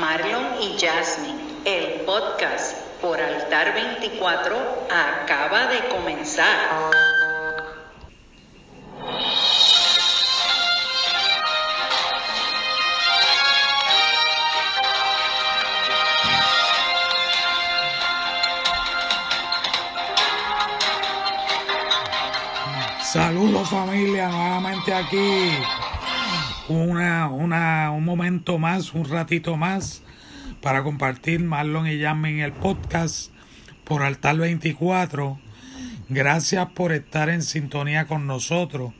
Marlon y Jasmine, el podcast por Altar 24 acaba de comenzar. Saludos familia, nuevamente aquí. Una, una, un momento más, un ratito más para compartir Marlon y Jasmine en el podcast por Altar 24. Gracias por estar en sintonía con nosotros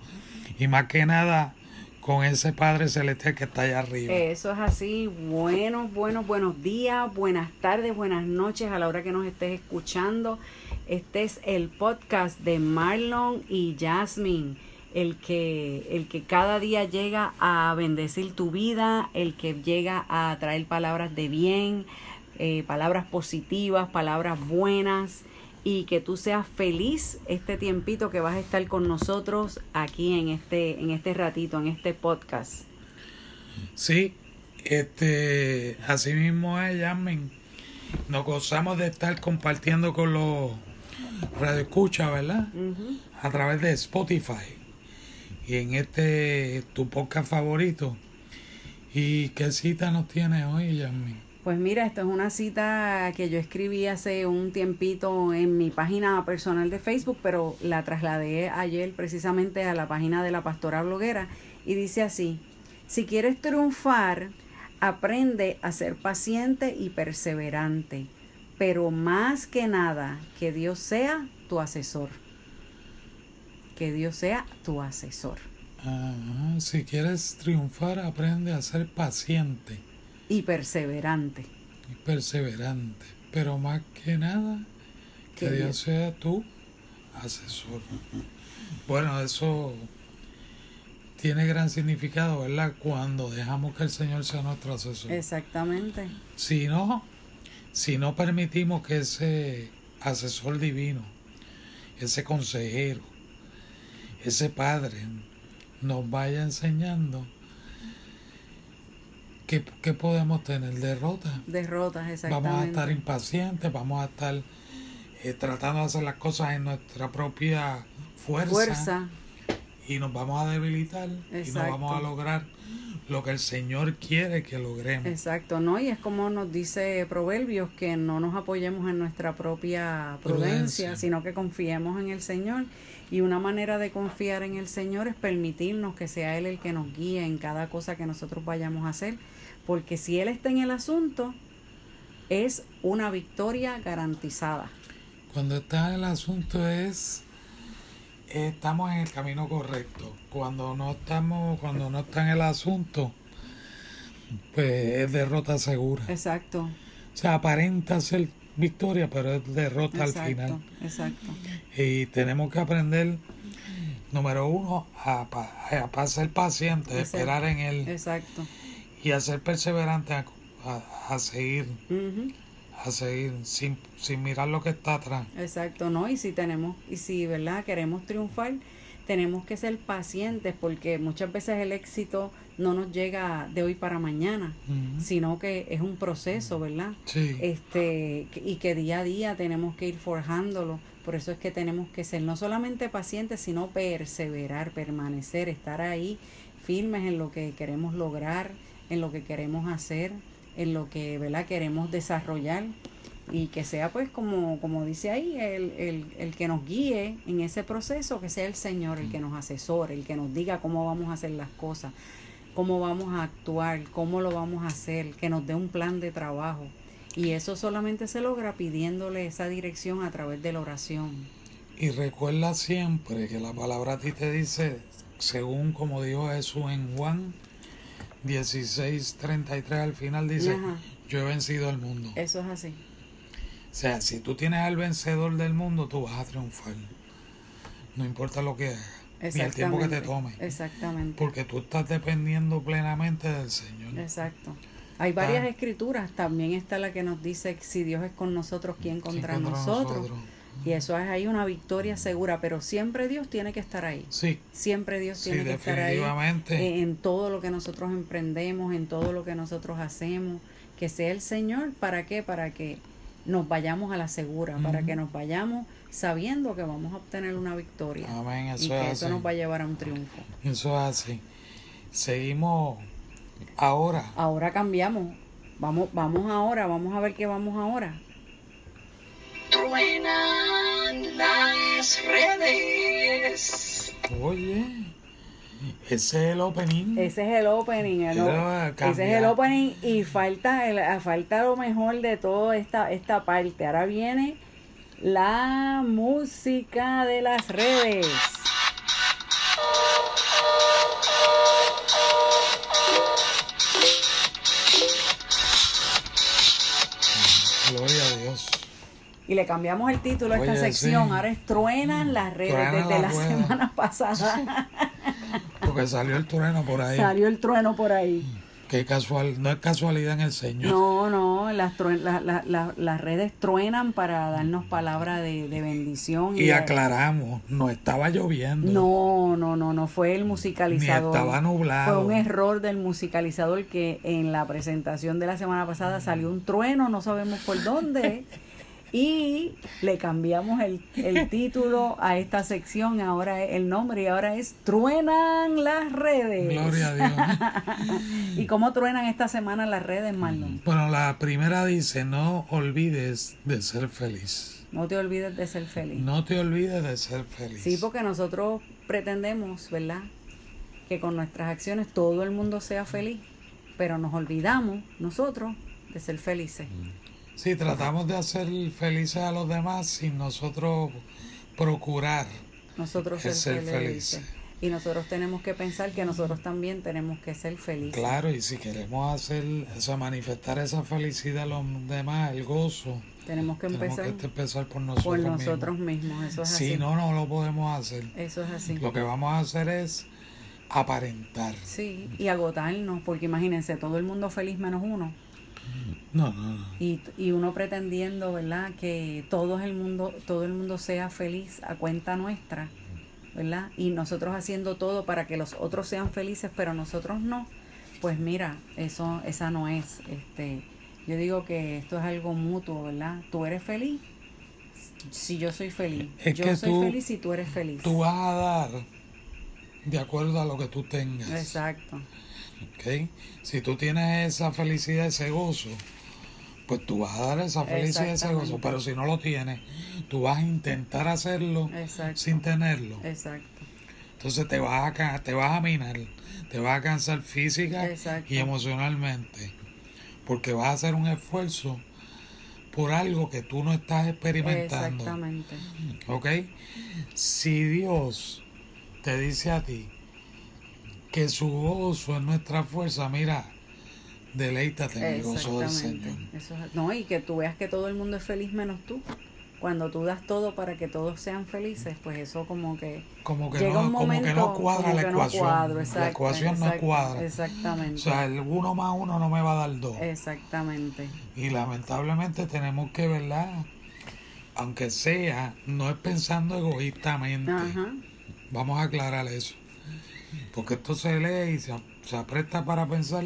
y más que nada con ese Padre Celestial que está allá arriba. Eso es así. Buenos, buenos, buenos días, buenas tardes, buenas noches a la hora que nos estés escuchando. Este es el podcast de Marlon y Jasmine, el que, el que cada día llega a bendecir tu vida, el que llega a traer palabras de bien, eh, palabras positivas, palabras buenas y que tú seas feliz este tiempito que vas a estar con nosotros aquí en este, en este ratito, en este podcast. Sí, este, así mismo es, Jasmine. Nos gozamos de estar compartiendo con los Radio Escucha, ¿verdad? A través de Spotify. Y en este, tu podcast favorito. ¿Y qué cita nos tiene hoy, Yasmin? Pues mira, esto es una cita que yo escribí hace un tiempito en mi página personal de Facebook, pero la trasladé ayer precisamente a la página de la pastora bloguera y dice así, si quieres triunfar, aprende a ser paciente y perseverante pero más que nada, que Dios sea tu asesor. Que Dios sea tu asesor. si quieres triunfar, aprende a ser paciente. Y perseverante. Y perseverante. Pero más que nada, que, Dios sea tu asesor. Bueno, eso tiene gran significado, ¿verdad? Cuando dejamos que el Señor sea nuestro asesor. Exactamente. Si no, si no permitimos que ese asesor divino, ese consejero, ese padre nos vaya enseñando, ¿qué, podemos tener? Derrotas. Derrotas, exactamente. Vamos a estar impacientes, vamos a estar eh, tratando de hacer las cosas en nuestra propia fuerza. fuerza. Y nos vamos a debilitar y no vamos a lograr lo que el Señor quiere que logremos. Exacto, ¿no? Y es como nos dice Proverbios, que no nos apoyemos en nuestra propia prudencia, sino que confiemos en el Señor. Y una manera de confiar en el Señor es permitirnos que sea Él el que nos guíe en cada cosa que nosotros vayamos a hacer. Porque si Él está en el asunto, es una victoria garantizada. Cuando está en el asunto es estamos en el camino correcto. Cuando no estamos, cuando no está en el asunto, pues es derrota segura. Exacto. O sea, aparenta ser victoria, pero es derrota al final. Exacto. Y tenemos que aprender, número uno, a, a, ser paciente, a esperar en él. Exacto. Y a ser perseverante, a, a seguir a seguir sin, sin mirar lo que está atrás. Exacto, ¿no? Y si tenemos, y si, ¿verdad? Queremos triunfar, tenemos que ser pacientes porque muchas veces el éxito no nos llega de hoy para mañana, sino que es un proceso, ¿verdad? Sí. Este, y que día a día tenemos que ir forjándolo. Por eso es que tenemos que ser no solamente pacientes, sino perseverar, permanecer, estar ahí firmes en lo que queremos lograr, en lo que queremos hacer, en lo que ¿verdad? queremos desarrollar y que sea pues como, como dice ahí, el, el, el, que nos guíe en ese proceso, que sea el Señor el que nos asesore, el que nos diga cómo vamos a hacer las cosas, cómo vamos a actuar, cómo lo vamos a hacer, que nos dé un plan de trabajo. Y eso solamente se logra pidiéndole esa dirección a través de la oración. Y recuerda siempre que la palabra a ti te dice, según como dijo Jesús en Juan 16.33 al final dice, yo he vencido al mundo. Eso es así. O sea, si tú tienes al vencedor del mundo, tú vas a triunfar. No importa lo que hagas, ni el tiempo que te tome. Exactamente. Porque tú estás dependiendo plenamente del Señor. Exacto. Hay varias escrituras, también está la que nos dice, si Dios es con nosotros, ¿quién contra, nosotros? Y eso es ahí una victoria segura, pero siempre Dios tiene que estar ahí. Sí, Siempre Dios Sí, tiene que estar ahí definitivamente. en, en todo lo que nosotros emprendemos, en todo lo que nosotros hacemos. Que sea el Señor, ¿para qué? Para que nos vayamos a la segura, para que nos vayamos sabiendo que vamos a obtener una victoria. amén, y eso que es eso así. nos va a llevar a un triunfo. Eso es así. Seguimos ahora. Ahora cambiamos. Vamos, vamos ahora, vamos a ver qué vamos ahora. Truenan las redes. Oye, ese es el opening. Ese es el opening, el ese es el opening y falta el, falta lo mejor de toda esta, esta parte. Ahora viene la música de las redes. Gloria a Dios. Y le cambiamos el título a esta sección. sí. Ahora es Truenan las redes desde la semana pasada. Porque salió el trueno por ahí. Salió el trueno por ahí. Qué casual, no es casualidad en el Señor. No, no, las, truen- la- la- la- las redes truenan para darnos palabra de, de bendición. Y aclaramos, no estaba lloviendo. No, no, no, no fue el Ni musicalizador. estaba nublado. Fue un error del musicalizador que en la presentación de la semana pasada salió un trueno, no sabemos por dónde. Y le cambiamos el, el título a esta sección, ahora es el nombre y ahora es Truenan las redes. Gloria a Dios. ¿Y cómo truenan esta semana las redes, Marlon? bueno, la primera dice, no olvides de ser feliz. No te olvides de ser feliz. No te olvides de ser feliz. Sí, porque nosotros pretendemos, ¿verdad? Que con nuestras acciones todo el mundo sea feliz, pero nos olvidamos nosotros de ser felices. Sí, tratamos de hacer felices a los demás sin nosotros procurar. Nosotros ser, ser felices. felices. Y nosotros tenemos que pensar que nosotros también tenemos que ser felices. Claro, y si queremos hacer, o sea, manifestar esa felicidad a los demás, el gozo, Tenemos que tenemos empezar que empezar por nosotros por mismos. Eso es Si así. no, no lo podemos hacer. Eso es así. Lo que vamos a hacer es aparentar. Sí, y agotarnos, porque imagínense, todo el mundo feliz menos uno. No, no, no. Y, y uno pretendiendo, ¿verdad? Que todo el mundo, todo el mundo sea feliz a cuenta nuestra, ¿verdad? Y nosotros haciendo todo para que los otros sean felices, pero nosotros no. Pues mira, eso, esa no es, este, yo digo que esto es algo mutuo, ¿verdad? Tú eres feliz si yo soy feliz. Es yo que soy tú- feliz si tú eres feliz. Tú vas a dar de acuerdo a lo que tú tengas. Exacto. ¿Ok? Si tú tienes esa felicidad, ese gozo, pues tú vas a dar esa felicidad, ese gozo. Pero si no lo tienes, tú vas a intentar hacerlo Exacto. sin tenerlo. Exacto. Entonces te vas a, te vas a minar, te vas a cansar física Exacto. y emocionalmente. Porque vas a hacer un esfuerzo por algo que tú no estás experimentando. Exactamente. ¿Ok? Si Dios te dice a ti que su gozo es nuestra fuerza, mira, deleítate en el gozo del Señor. Exactamente. Eso es- no, y que tú veas que todo el mundo es feliz menos tú. Cuando tú das todo para que todos sean felices, pues eso como que Como que, llega no, un como momento que no cuadra como la que no ecuación. la exacto, ecuación no cuadra. Exactamente. O sea, el uno más uno no me va a dar dos. exactamente. Y lamentablemente tenemos que, ¿verdad? Aunque sea, no es pensando egoístamente. Ajá. Vamos a aclarar eso. Porque esto se lee y se, se apresta para pensar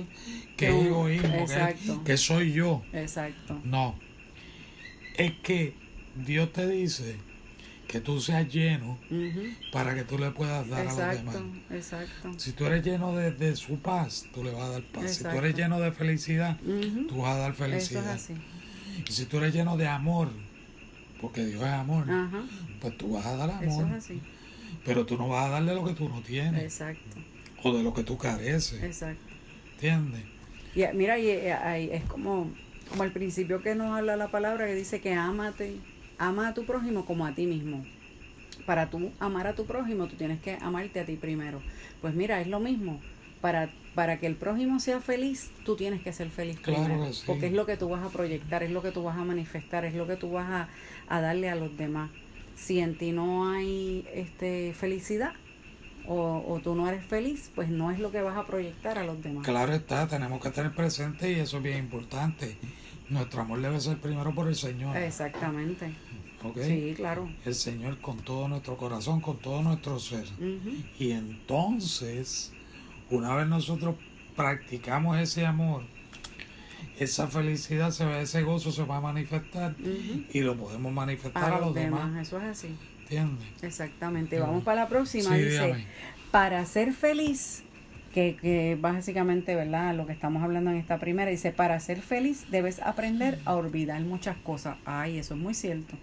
que es egoísmo, que, que soy yo. Exacto. No. Es que Dios te dice que tú seas lleno para que tú le puedas dar a los demás. Exacto. Si tú eres lleno de, de su paz, tú le vas a dar paz. Si tú eres lleno de felicidad, Ujú. tú vas a dar Eso felicidad. es. Y si tú eres lleno de amor, porque Dios es amor, pues tú vas a dar Eso amor. es así. Pero tú no vas a darle lo que tú no tienes Exacto. o de lo que tú careces. Exacto. ¿Entiendes? Y eh, mira, y, eh, ahí es como, como al principio que nos habla la palabra que dice que ámate, ama a tu prójimo como a ti mismo. Para tú amar a tu prójimo, tú tienes que amarte a ti primero. Pues mira, es lo mismo. Para, para que el prójimo sea feliz, tú tienes que ser feliz Claro primero. sí. Porque es lo que tú vas a proyectar, es lo que tú vas a manifestar, es lo que tú vas a, a darle a los demás. Si en ti no hay este felicidad o, o tú no eres feliz, pues no es lo que vas a proyectar a los demás. Claro está, tenemos que tener presente y eso es bien importante. Nuestro amor debe ser primero por el Señor. Exactamente. ¿ok? Sí, claro. El Señor con todo nuestro corazón, con todo nuestro ser. Y entonces, una vez nosotros practicamos ese amor, esa felicidad, ese gozo se va a manifestar y lo podemos manifestar A a los demás. demás, eso es así. ¿Entiendes? Exactamente. Vamos para la próxima. Sí, Dice, para ser feliz, que, que básicamente, ¿verdad? Lo que estamos hablando en esta primera, dice, para ser feliz debes aprender a olvidar muchas cosas. Ay, eso es muy cierto.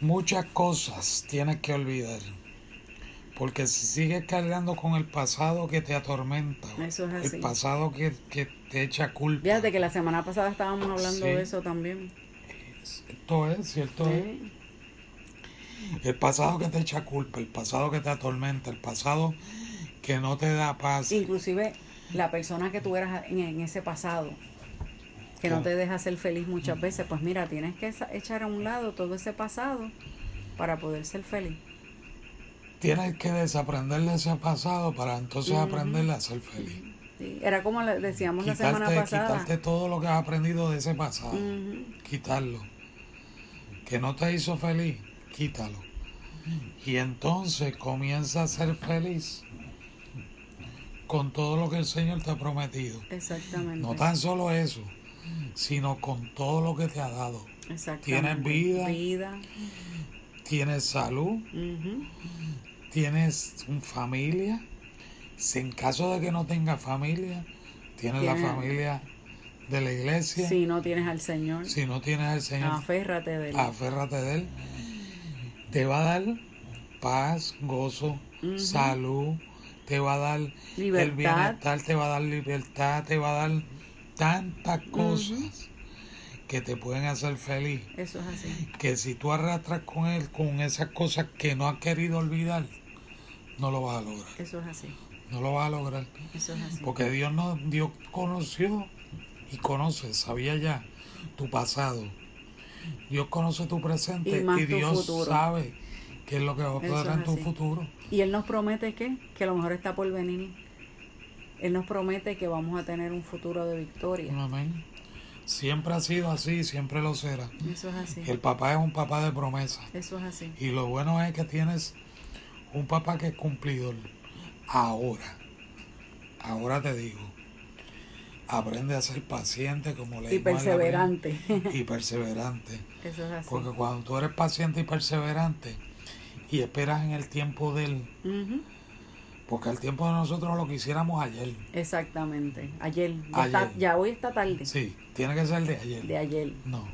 Muchas cosas tienes que olvidar. Porque si sigues cargando con el pasado que te atormenta, Eso es así. el pasado que, que te echa culpa. Fíjate que la semana pasada estábamos hablando Sí. de eso también. Esto es, cierto es. El pasado que te echa culpa, el pasado que te atormenta, el pasado que no te da paz. Inclusive la persona que tú eras en, en ese pasado, que no te deja ser feliz muchas veces, pues mira, tienes que echar a un lado todo ese pasado para poder ser feliz. Tienes que desaprender de ese pasado para entonces Ujú. aprender a ser feliz. Sí, Era como decíamos la semana pasada. quitarte todo lo que has aprendido de ese pasado. Quitarlo. Que no te hizo feliz, quítalo. Y entonces comienza a ser feliz con todo lo que el Señor te ha prometido. Exactamente. No tan solo eso, sino con todo lo que te ha dado. Exactamente. tienes vida. Vida. Tienes salud. Tienes un familia. Si en caso de que no tengas familia, tienes la familia de la iglesia. Si no tienes al Señor, Si no tienes al Señor, aférrate de él. aférrate de Él. Te va a dar paz, gozo, salud. Te va a dar el Libertad. bienestar, te va a dar libertad, te va a dar tantas cosas que te pueden hacer feliz. Eso es así. que si tú arrastras con él con esas cosas que no has querido olvidar, no lo vas a lograr. Eso es así. No lo vas a lograr. Eso es así. Porque Dios no, Dios conoció y conoce, sabía ya tu pasado. Dios conoce tu presente Y Dios futuro. sabe qué es lo que va a pasar en tu así. futuro. Y Él nos promete que, que a lo mejor está por venir. Él nos promete que vamos a tener un futuro de victoria. Amén. Siempre ha sido así, siempre lo será. Eso es así. El papá es un papá de promesa. Eso es así. Y lo bueno es que tienes un papá que es cumplidor. Ahora, ahora te digo, aprende a ser paciente como le Y perseverante. y perseverante. Eso es así. Porque cuando tú eres paciente y perseverante y esperas en el tiempo de él, Ujú. Porque el tiempo de nosotros lo quisiéramos ayer. Exactamente. Ayer. Ya, Ayer. está- ya hoy está tarde. Sí, tiene que ser de ayer. De ayer. No.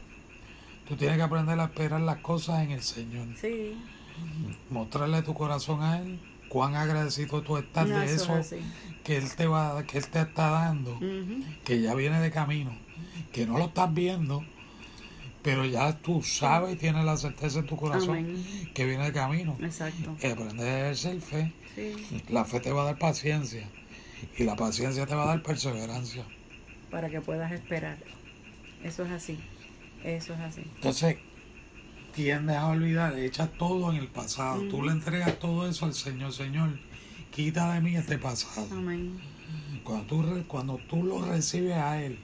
Tú tienes que aprender a esperar las cosas en el Señor. Sí. Mostrarle tu corazón a Él, cuán agradecido tú estás No, de eso es que Él te va, que Él te está dando, que ya viene de camino, que no lo estás viendo, pero ya tú sabes y tienes la certeza en tu corazón Amén. que viene de camino. Exacto. Y aprender a ejercer fe. Sí. La fe te va a dar paciencia y la paciencia te va a dar perseverancia. Para que puedas esperar. Eso es así. Eso es así. Entonces, tiendes a olvidar, echas todo en el pasado. Tú le entregas todo eso al Señor. Señor, quita de mí este pasado. Amén. Cuando tú, cuando tú lo recibes a Él,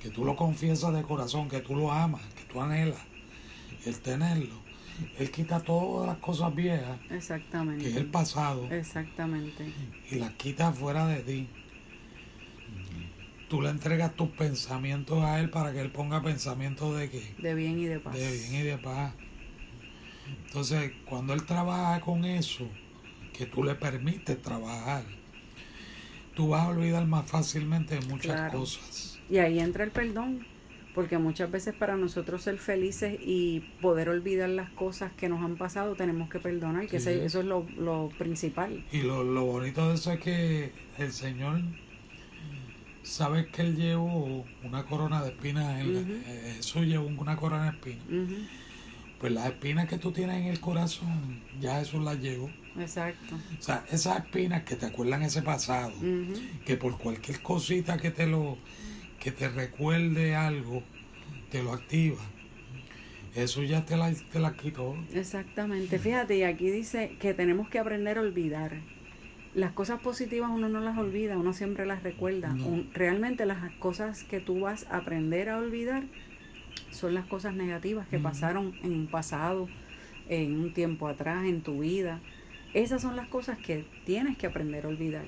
que tú lo confiesas de corazón, que tú lo amas, que tú anhelas, el tenerlo, Él quita todas las cosas viejas, que es el Exactamente. pasado, Exactamente. y las quita fuera de ti. Tú le entregas tus pensamientos a Él para que Él ponga pensamientos de qué? De bien y de paz. de bien y de paz. Entonces, cuando él trabaja con eso, que tú le permites trabajar, tú vas a olvidar más fácilmente de muchas Claro. cosas. Y ahí entra el perdón, porque muchas veces para nosotros ser felices y poder olvidar las cosas que nos han pasado, tenemos que perdonar, que Sí. eso es lo, lo principal. Y lo, lo bonito de eso es que el Señor sabe que Él llevó una corona de espinas, en la- Ujú. eh, Jesús llevó una corona de espinas. Pues las espinas que tú tienes en el corazón, ya Jesús las llevó. Exacto. O sea, esas espinas que te acuerdan ese pasado, que por cualquier cosita que te lo que te recuerde algo te lo activa eso ya te la, te la quitó Exactamente. Fíjate, y aquí dice que tenemos que aprender a olvidar. Las cosas positivas uno no las olvida, uno siempre las recuerda. No. Un- realmente las cosas que tú vas a aprender a olvidar son las cosas negativas que pasaron en un pasado, en un tiempo atrás, en tu vida. Esas son las cosas que tienes que aprender a olvidar.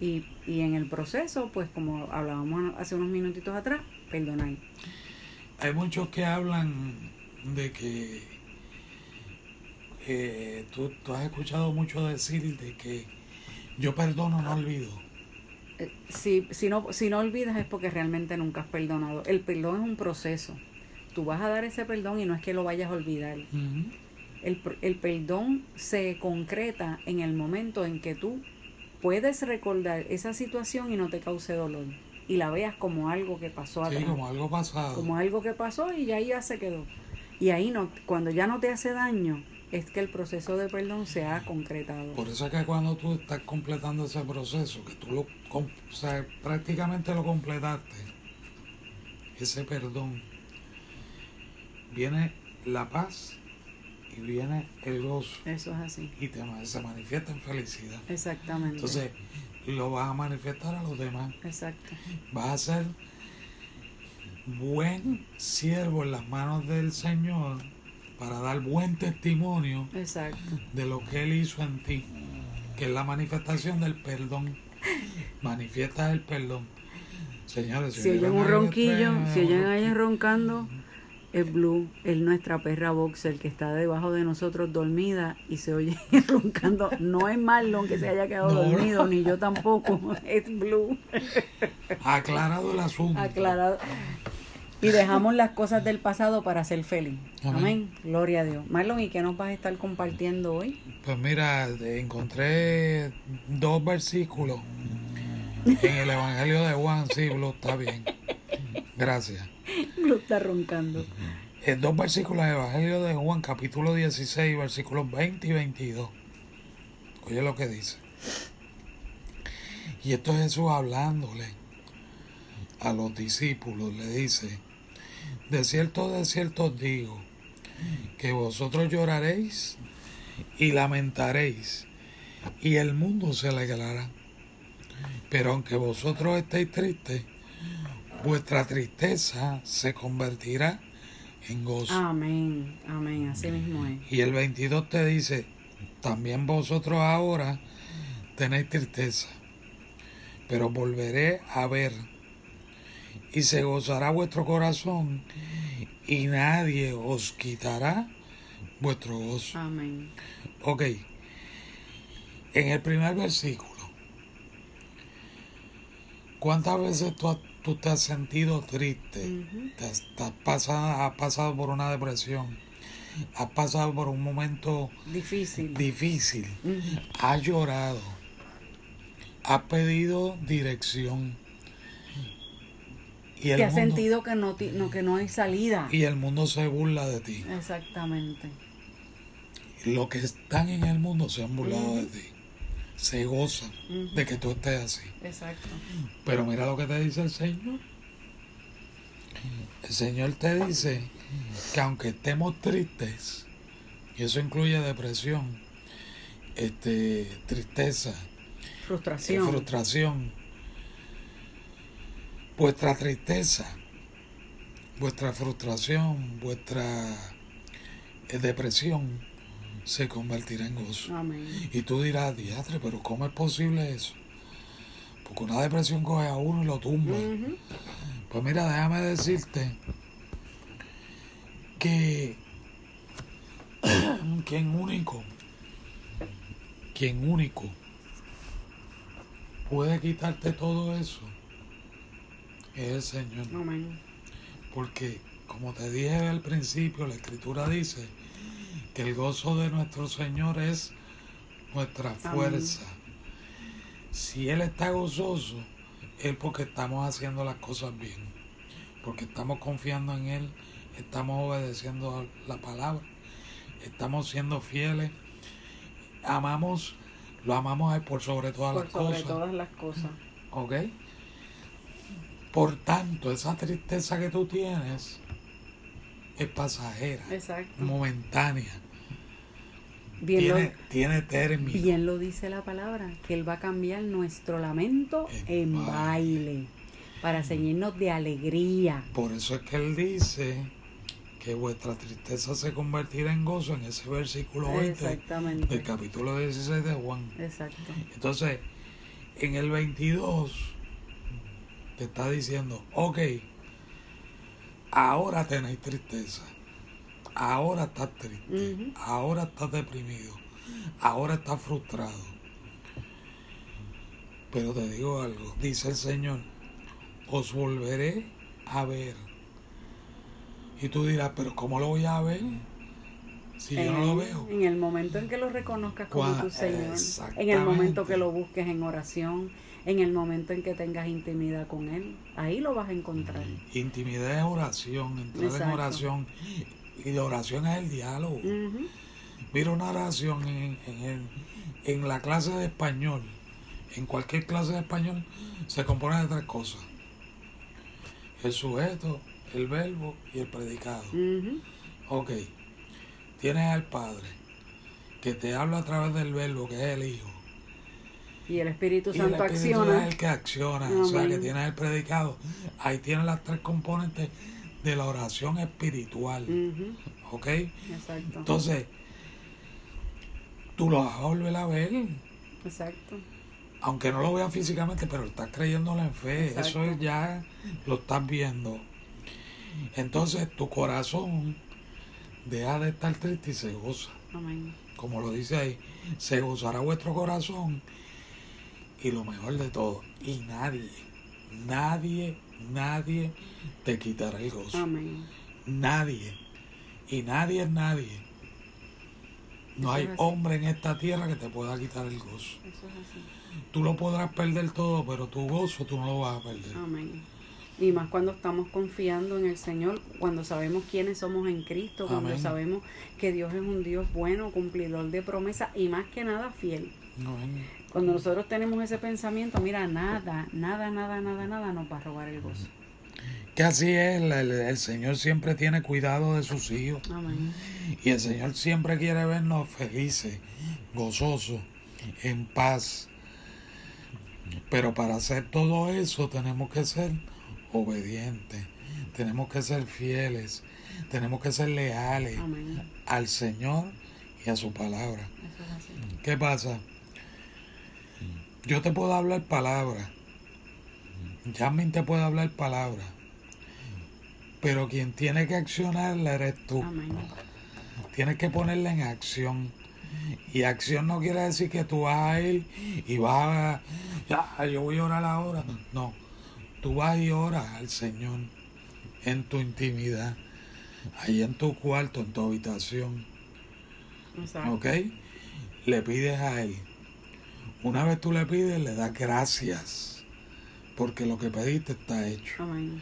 Y, y en el proceso, pues como hablábamos hace unos minutitos atrás, perdonar. Hay muchos que hablan de que eh, tú, tú has escuchado mucho decir de que yo perdono, no olvido. Eh, Si, si, no, si no olvidas es porque realmente nunca has perdonado. El perdón es un proceso. Tú vas a dar ese perdón y no es que lo vayas a olvidar. Ujú. El, pr- el perdón se concreta en el momento en que tú puedes recordar esa situación y no te cause dolor. Y la veas como algo que pasó Sí, atrás. como algo pasado. como algo que pasó y ahí ya se quedó. Y ahí no, cuando ya no te hace daño, es que el proceso de perdón se ha concretado. Por eso es que cuando tú estás completando ese proceso, que tú lo, o sea, prácticamente lo completaste, ese perdón, viene la paz y viene el gozo Eso es así. y te, se manifiesta en felicidad. Exactamente. Entonces, lo vas a manifestar a los demás. Exacto. Vas a ser buen siervo en las manos del Señor para dar buen testimonio Exacto. de lo que Él hizo en ti, que es la manifestación del perdón. Manifiesta el perdón. Señores, Si oyen un ronquillo, si oyen alguien roncando, Blue, es nuestra perra boxer que está debajo de nosotros dormida y se oye roncando. No es Marlon que se haya quedado No, dormido, ni yo tampoco, es Blue. Aclarado el asunto. Aclarado. Y dejamos las cosas del pasado para ser feliz. Amén. Amén. Gloria a Dios. Marlon, ¿y qué nos vas a estar compartiendo hoy? Pues mira, encontré dos versículos en el Evangelio de Juan. Sí, Blue, está bien. Gracias. Blue está roncando. Eh, dos versículos del Evangelio de Juan, capítulo 16, versículos 20 y 22. Oye lo que dice. Y esto es Jesús hablándole a los discípulos. Le dice, de cierto, de cierto os digo, que vosotros lloraréis y lamentaréis, y el mundo se alegrará. Pero aunque vosotros estéis tristes, vuestra tristeza se convertirá en gozo. Amén. Amén. Así mismo es. Y el 22 te dice, también vosotros ahora tenéis tristeza, pero volveré a ver y se gozará vuestro corazón y nadie os quitará vuestro gozo. Amén. Ok, en el primer versículo, ¿cuántas veces tú, has- tú te has sentido triste? Te has, te has pasado, has pasado por una depresión, has pasado por un momento Difícil. difícil, Ujú. has llorado, has pedido dirección y el, has mundo, sentido que no, ti- no, que no hay salida. y el mundo se burla de ti. Exactamente. Los que están en el mundo se han burlado de ti, se gozan Ujú. de que tú estés así. Exacto. Pero mira lo que te dice el Señor. El Señor te dice que aunque estemos tristes, y eso incluye depresión, este, tristeza, eh, Frustración. frustración, vuestra tristeza, vuestra frustración, vuestra eh, depresión se convertirá en gozo. Amén. Y tú dirás, diatre, pero ¿cómo es posible eso? Porque una depresión coge a uno y lo tumba. Pues mira, déjame decirte que quien único, quien único puede quitarte todo eso es el Señor. Amén. Porque, como te dije al principio, la Escritura dice que el gozo de nuestro Señor es nuestra fuerza. Si Él está gozoso, es porque estamos haciendo las cosas bien. Porque estamos confiando en Él, estamos obedeciendo la palabra, estamos siendo fieles, amamos, lo amamos a Él por sobre todas Por las sobre cosas. todas las cosas. ¿Ok? Por tanto, esa tristeza que tú tienes es pasajera, Exacto. momentánea, Bien tiene, lo, tiene término. bien lo dice la palabra, que Él va a cambiar nuestro lamento En en baile. para ceñirnos de alegría. Por eso es que él dice que vuestra tristeza se convertirá en gozo en ese versículo 20 Exactamente. del capítulo 16 de Juan. Exacto. Entonces, en el 22 te está diciendo, ok, ahora tenéis tristeza, ahora estás triste, ahora estás deprimido, ahora estás frustrado. Pero te digo algo, dice el Señor, os volveré a ver. Y tú dirás, pero ¿cómo lo voy a ver? Si yo no lo En- veo. En el momento en que lo reconozcas como tu Señor, en el momento que lo busques en oración, en el momento en que tengas intimidad con Él, ahí lo vas a encontrar. Intimidad es oración, entrar en oración. Y la oración es el diálogo. Mira una oración en, en, en la clase de español, en cualquier clase de español, se compone de tres cosas. El sujeto, el verbo y el predicado. Ujú. Ok, tienes al Padre que te habla a través del verbo, que es el Hijo. Y el Espíritu Y el Santo Espíritu acciona. es el que acciona, o sea que tienes el predicado. Ahí tienes las tres componentes de la oración espiritual. ¿Ok? Exacto. Entonces, tú lo vas a volver a ver, Exacto. aunque no lo veas físicamente, pero estás creyéndolo en fe. Exacto. Eso es ya lo estás viendo. Entonces, tu corazón deja de estar triste y se goza. Amén. Como lo dice ahí, se gozará vuestro corazón. Y lo mejor de todo, y nadie, nadie, nadie te quitará el gozo. Amén. Nadie. Y nadie es nadie. No Eso hay hombre en esta tierra que te pueda quitar el gozo. Eso es así. Tú lo podrás perder todo, pero tu gozo tú no lo vas a perder. Amén. Y más cuando estamos confiando en el Señor, cuando sabemos quiénes somos en Cristo, cuando sabemos que Dios es un Dios bueno, cumplidor de promesas y más que nada fiel. Amén. Cuando nosotros tenemos ese pensamiento, mira, nada, nada, nada, nada, nada nos va a robar el gozo. Que así es, el, el- Señor siempre tiene cuidado de sus hijos. Amén. Y el Señor siempre quiere vernos felices, gozosos, en paz. Pero para hacer todo eso tenemos que ser obedientes, tenemos que ser fieles, tenemos que ser leales Amén. al Señor y a su palabra. Es. ¿Qué pasa? Yo te puedo hablar palabra. Jasmine te puede hablar palabra. Pero quien tiene que accionarla eres tú. Tienes que ponerla en acción. Y acción no quiere decir que tú vas a ir y vas a... Ya, yo voy a orar ahora. No. Tú vas y oras al Señor en tu intimidad. Ahí en tu cuarto, en tu habitación. Exacto. ¿Ok? Le pides a Él. Una vez tú le pides, le das gracias. Porque lo que pediste está hecho. Amén.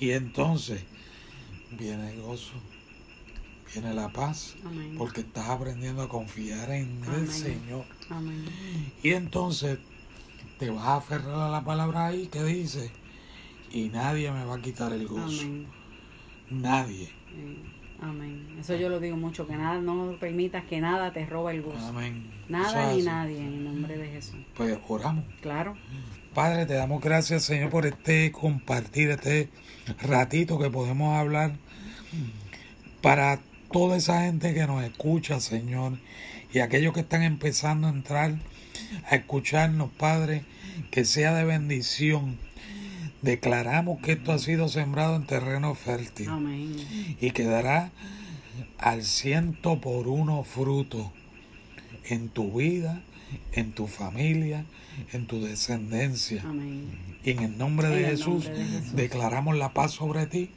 Y entonces viene el gozo, viene la paz. Amén. Porque estás aprendiendo a confiar en el. Señor. Amén. Y entonces te vas a aferrar a la palabra ahí que dice, y nadie me va a quitar el gozo. Nadie. Amén. Eso yo lo digo mucho, que nada, no permitas que nada te robe el gozo. Amén. Nada ni nadie, en el nombre de Jesús. Pues oramos. Claro. Padre, te damos gracias, Señor, por este compartir, este ratito que podemos hablar para toda esa gente que nos escucha, Señor, y aquellos que están empezando a entrar a escucharnos, Padre, que sea de bendición. Declaramos que esto ha sido sembrado en terreno fértil Amén. y que dará al ciento por uno fruto en tu vida, en tu familia, en tu descendencia. Amén. Y en el nombre de, En el Jesús, nombre de Jesús. declaramos la paz sobre ti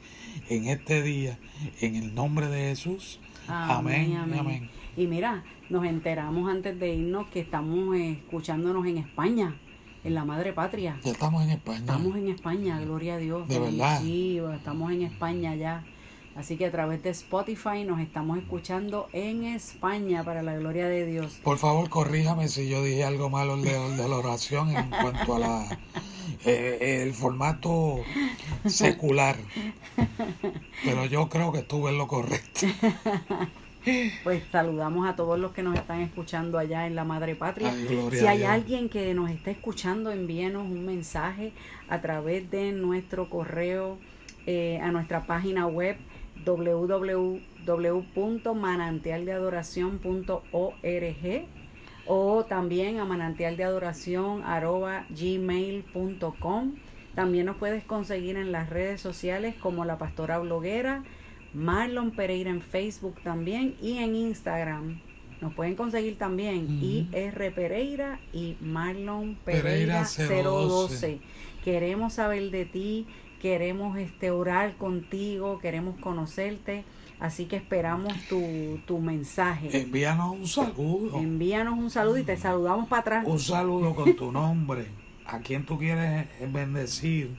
en este día, en el nombre de Jesús. Amén. Amén, y amén. Y mira, nos enteramos antes de irnos que estamos eh, escuchándonos en España, en la madre patria. Ya estamos en España. Estamos en España, gloria a Dios. ¿De verdad? Sí, estamos en España ya. Así que a través de Spotify nos estamos escuchando en España para la gloria de Dios. Por favor, corríjame si yo dije algo malo de, de la oración en cuanto a la eh, el formato secular. Pero yo creo que estuve en lo correcto. Pues saludamos a todos los que nos están escuchando allá en la Madre Patria. Ay, si hay alguien que nos está escuchando, envíenos un mensaje a través de nuestro correo eh, a nuestra página web www.manantialdeadoración.org o también a manantialdeadoración@gmail.com. También nos puedes conseguir en las redes sociales como la Pastora Bloguera, Marlon Pereira en Facebook también y en Instagram. Nos pueden conseguir también Ujú. IR Pereira y Marlon Pereira Pereira 012. 012. Queremos saber de ti, queremos este orar contigo, queremos conocerte, así que esperamos tu, tu mensaje. Envíanos un saludo. Envíanos un saludo y te saludamos para atrás. Un saludo con tu nombre. A quien tú quieres bendecir.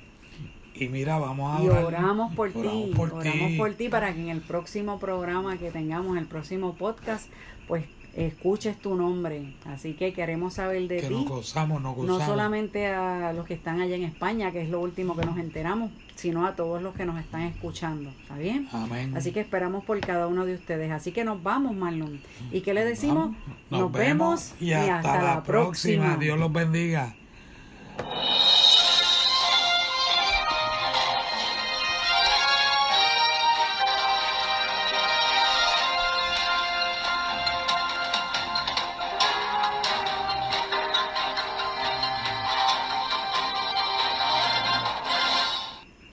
Y mira, vamos a Y orar. oramos por ti, oramos por ti para que en el próximo programa que tengamos, el próximo podcast, pues escuches tu nombre. Así que queremos saber de Que ti. nos gozamos, nos no gozamos. solamente a los que están allá en España, que es lo último que nos enteramos, sino a todos los que nos están escuchando. ¿Está bien? Amén. Así que esperamos por cada uno de ustedes. Así que nos vamos, Marlon. ¿Y qué le decimos? Nos, vemos y hasta, la próxima. Dios los bendiga.